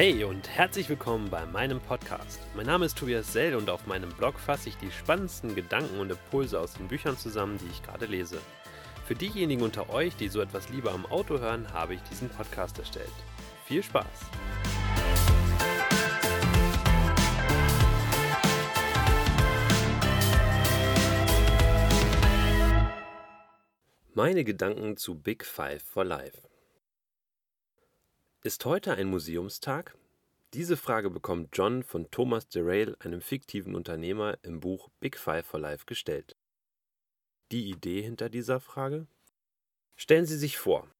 Hey und herzlich willkommen bei meinem Podcast. Mein Name ist Tobias Sell und auf meinem Blog fasse ich die spannendsten Gedanken und Impulse aus den Büchern zusammen, die ich gerade lese. Für diejenigen unter euch, die so etwas lieber am Auto hören, habe ich diesen Podcast erstellt. Viel Spaß! Meine Gedanken zu Big Five for Life. Ist heute ein Museumstag? Diese Frage bekommt John von Thomas DeRail, einem fiktiven Unternehmer, im Buch Big Five for Life gestellt. Die Idee hinter dieser Frage? Stellen Sie sich vor,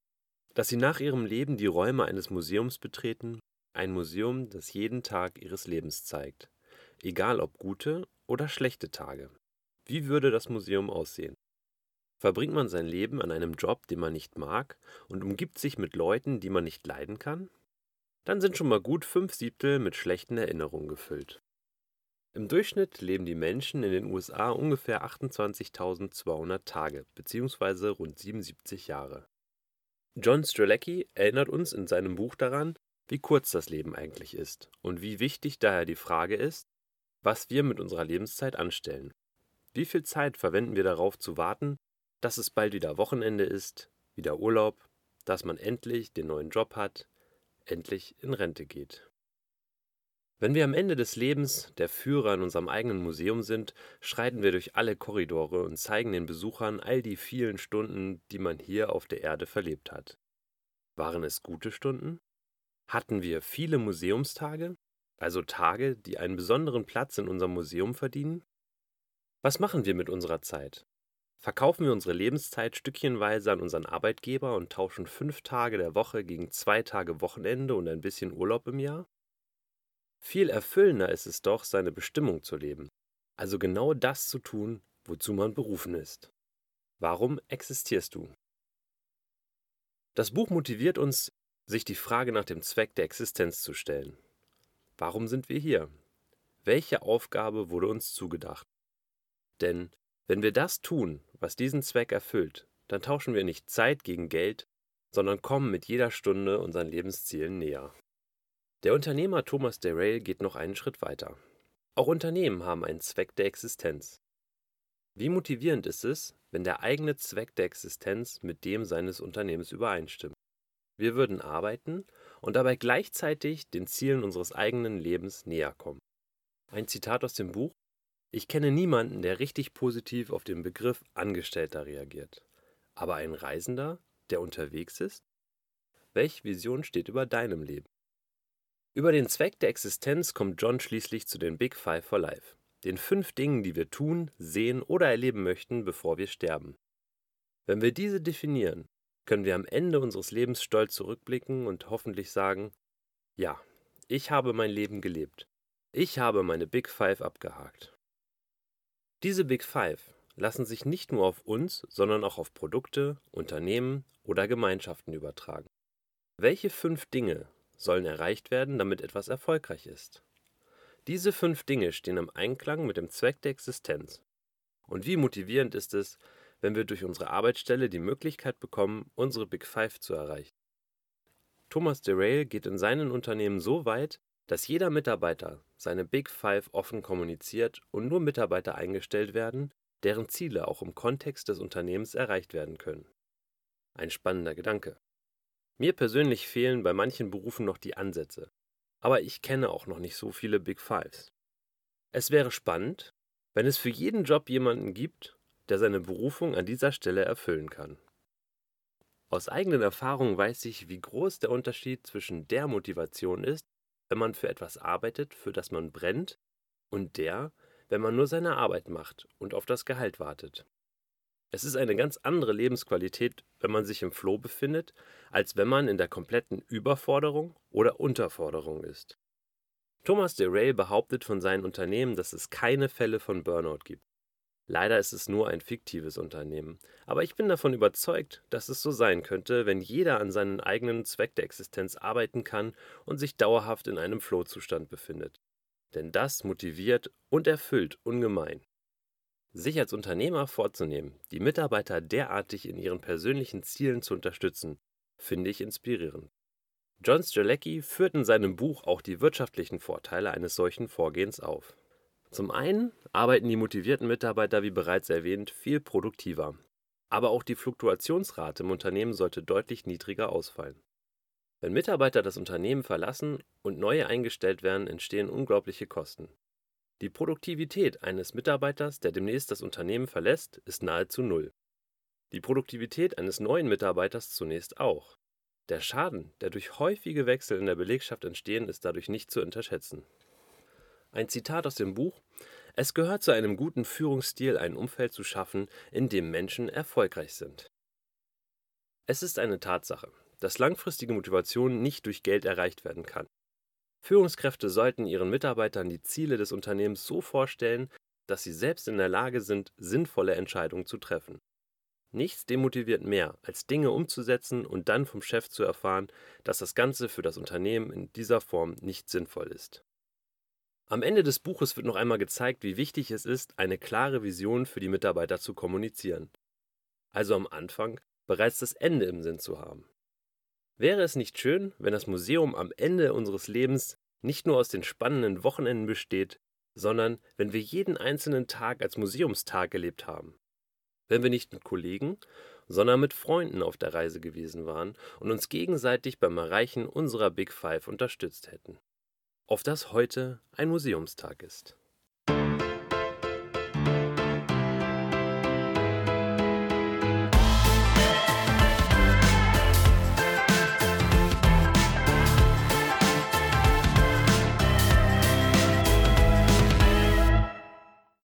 dass Sie nach Ihrem Leben die Räume eines Museums betreten, ein Museum, das jeden Tag Ihres Lebens zeigt, egal ob gute oder schlechte Tage. Wie würde das Museum aussehen? Verbringt man sein Leben an einem Job, den man nicht mag, und umgibt sich mit Leuten, die man nicht leiden kann? Dann sind schon mal gut fünf Siebtel mit schlechten Erinnerungen gefüllt. Im Durchschnitt leben die Menschen in den USA ungefähr 28.200 Tage bzw. rund 77 Jahre. John Strzelecki erinnert uns in seinem Buch daran, wie kurz das Leben eigentlich ist und wie wichtig daher die Frage ist, was wir mit unserer Lebenszeit anstellen. Wie viel Zeit verwenden wir darauf zu warten, dass es bald wieder Wochenende ist, wieder Urlaub, dass man endlich den neuen Job hat, endlich in Rente geht. Wenn wir am Ende des Lebens der Führer in unserem eigenen Museum sind, schreiten wir durch alle Korridore und zeigen den Besuchern all die vielen Stunden, die man hier auf der Erde verlebt hat. Waren es gute Stunden? Hatten wir viele Museumstage, also Tage, die einen besonderen Platz in unserem Museum verdienen? Was machen wir mit unserer Zeit? Verkaufen wir unsere Lebenszeit stückchenweise an unseren Arbeitgeber und tauschen fünf Tage der Woche gegen zwei Tage Wochenende und ein bisschen Urlaub im Jahr? Viel erfüllender ist es doch, seine Bestimmung zu leben, also genau das zu tun, wozu man berufen ist. Warum existierst du? Das Buch motiviert uns, sich die Frage nach dem Zweck der Existenz zu stellen. Warum sind wir hier? Welche Aufgabe wurde uns zugedacht? Denn wenn wir das tun, was diesen Zweck erfüllt, dann tauschen wir nicht Zeit gegen Geld, sondern kommen mit jeder Stunde unseren Lebenszielen näher. Der Unternehmer Thomas DeRail geht noch einen Schritt weiter. Auch Unternehmen haben einen Zweck der Existenz. Wie motivierend ist es, wenn der eigene Zweck der Existenz mit dem seines Unternehmens übereinstimmt? Wir würden arbeiten und dabei gleichzeitig den Zielen unseres eigenen Lebens näher kommen. Ein Zitat aus dem Buch ich kenne niemanden, der richtig positiv auf den Begriff Angestellter reagiert. Aber ein Reisender, der unterwegs ist? Welche Vision steht über deinem Leben? Über den Zweck der Existenz kommt John schließlich zu den Big Five for Life, den fünf Dingen, die wir tun, sehen oder erleben möchten, bevor wir sterben. Wenn wir diese definieren, können wir am Ende unseres Lebens stolz zurückblicken und hoffentlich sagen, ja, ich habe mein Leben gelebt. Ich habe meine Big Five abgehakt. Diese Big Five lassen sich nicht nur auf uns, sondern auch auf Produkte, Unternehmen oder Gemeinschaften übertragen. Welche fünf Dinge sollen erreicht werden, damit etwas erfolgreich ist? Diese fünf Dinge stehen im Einklang mit dem Zweck der Existenz. Und wie motivierend ist es, wenn wir durch unsere Arbeitsstelle die Möglichkeit bekommen, unsere Big Five zu erreichen. Thomas DeRail geht in seinen Unternehmen so weit, dass jeder Mitarbeiter seine Big Five offen kommuniziert und nur Mitarbeiter eingestellt werden, deren Ziele auch im Kontext des Unternehmens erreicht werden können. Ein spannender Gedanke. Mir persönlich fehlen bei manchen Berufen noch die Ansätze, aber ich kenne auch noch nicht so viele Big Fives. Es wäre spannend, wenn es für jeden Job jemanden gibt, der seine Berufung an dieser Stelle erfüllen kann. Aus eigenen Erfahrungen weiß ich, wie groß der Unterschied zwischen der Motivation ist, wenn man für etwas arbeitet, für das man brennt, und der, wenn man nur seine Arbeit macht und auf das Gehalt wartet. Es ist eine ganz andere Lebensqualität, wenn man sich im Floh befindet, als wenn man in der kompletten Überforderung oder Unterforderung ist. Thomas DeRay behauptet von seinen Unternehmen, dass es keine Fälle von Burnout gibt. Leider ist es nur ein fiktives Unternehmen, aber ich bin davon überzeugt, dass es so sein könnte, wenn jeder an seinen eigenen Zweck der Existenz arbeiten kann und sich dauerhaft in einem Flow-Zustand befindet. Denn das motiviert und erfüllt ungemein. Sich als Unternehmer vorzunehmen, die Mitarbeiter derartig in ihren persönlichen Zielen zu unterstützen, finde ich inspirierend. John Strzelecki führt in seinem Buch auch die wirtschaftlichen Vorteile eines solchen Vorgehens auf. Zum einen arbeiten die motivierten Mitarbeiter, wie bereits erwähnt, viel produktiver. Aber auch die Fluktuationsrate im Unternehmen sollte deutlich niedriger ausfallen. Wenn Mitarbeiter das Unternehmen verlassen und neue eingestellt werden, entstehen unglaubliche Kosten. Die Produktivität eines Mitarbeiters, der demnächst das Unternehmen verlässt, ist nahezu null. Die Produktivität eines neuen Mitarbeiters zunächst auch. Der Schaden, der durch häufige Wechsel in der Belegschaft entstehen, ist dadurch nicht zu unterschätzen. Ein Zitat aus dem Buch Es gehört zu einem guten Führungsstil, ein Umfeld zu schaffen, in dem Menschen erfolgreich sind. Es ist eine Tatsache, dass langfristige Motivation nicht durch Geld erreicht werden kann. Führungskräfte sollten ihren Mitarbeitern die Ziele des Unternehmens so vorstellen, dass sie selbst in der Lage sind, sinnvolle Entscheidungen zu treffen. Nichts demotiviert mehr, als Dinge umzusetzen und dann vom Chef zu erfahren, dass das Ganze für das Unternehmen in dieser Form nicht sinnvoll ist. Am Ende des Buches wird noch einmal gezeigt, wie wichtig es ist, eine klare Vision für die Mitarbeiter zu kommunizieren. Also am Anfang bereits das Ende im Sinn zu haben. Wäre es nicht schön, wenn das Museum am Ende unseres Lebens nicht nur aus den spannenden Wochenenden besteht, sondern wenn wir jeden einzelnen Tag als Museumstag gelebt haben? Wenn wir nicht mit Kollegen, sondern mit Freunden auf der Reise gewesen waren und uns gegenseitig beim Erreichen unserer Big Five unterstützt hätten. Auf das heute ein Museumstag ist.